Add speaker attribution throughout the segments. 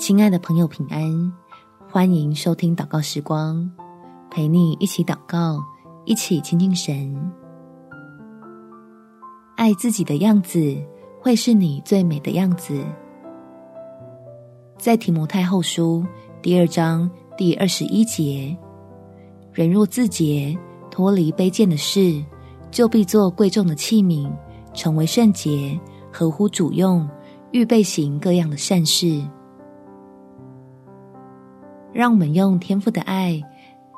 Speaker 1: 亲爱的朋友，平安！欢迎收听祷告时光，陪你一起祷告，一起亲近神。爱自己的样子，会是你最美的样子。在提摩太后书第二章第二十一节，人若自洁，脱离卑贱的事，就必做贵重的器皿，成为圣洁，合乎主用，预备行各样的善事。让我们用天赋的爱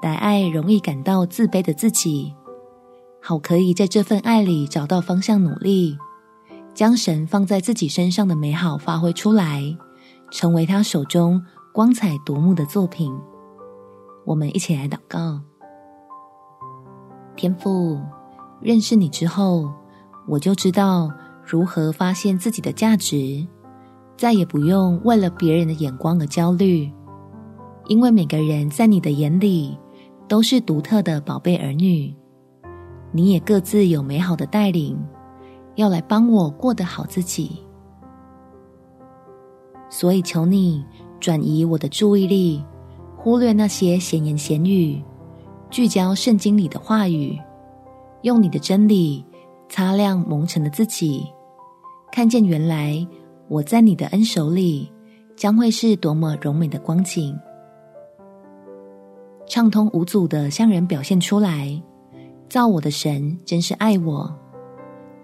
Speaker 1: 来爱容易感到自卑的自己，好可以在这份爱里找到方向，努力将神放在自己身上的美好发挥出来，成为他手中光彩夺目的作品。我们一起来祷告：天赋，认识你之后，我就知道如何发现自己的价值，再也不用为了别人的眼光而焦虑。因为每个人在你的眼里都是独特的宝贝儿女，你也各自有美好的带领，要来帮我过得好自己。所以求你转移我的注意力，忽略那些闲言闲语，聚焦圣经里的话语，用你的真理擦亮蒙尘的自己，看见原来我在你的恩手里将会是多么柔美的光景。畅通无阻的向人表现出来，造我的神真是爱我。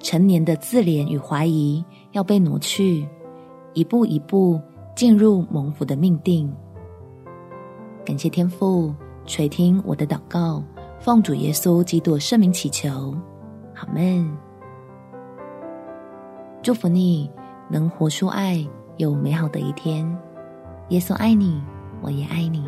Speaker 1: 成年的自怜与怀疑要被挪去，一步一步进入蒙福的命定。感谢天父垂听我的祷告，奉主耶稣基督圣名祈求，阿们。祝福你能活出爱，有美好的一天。耶稣爱你，我也爱你。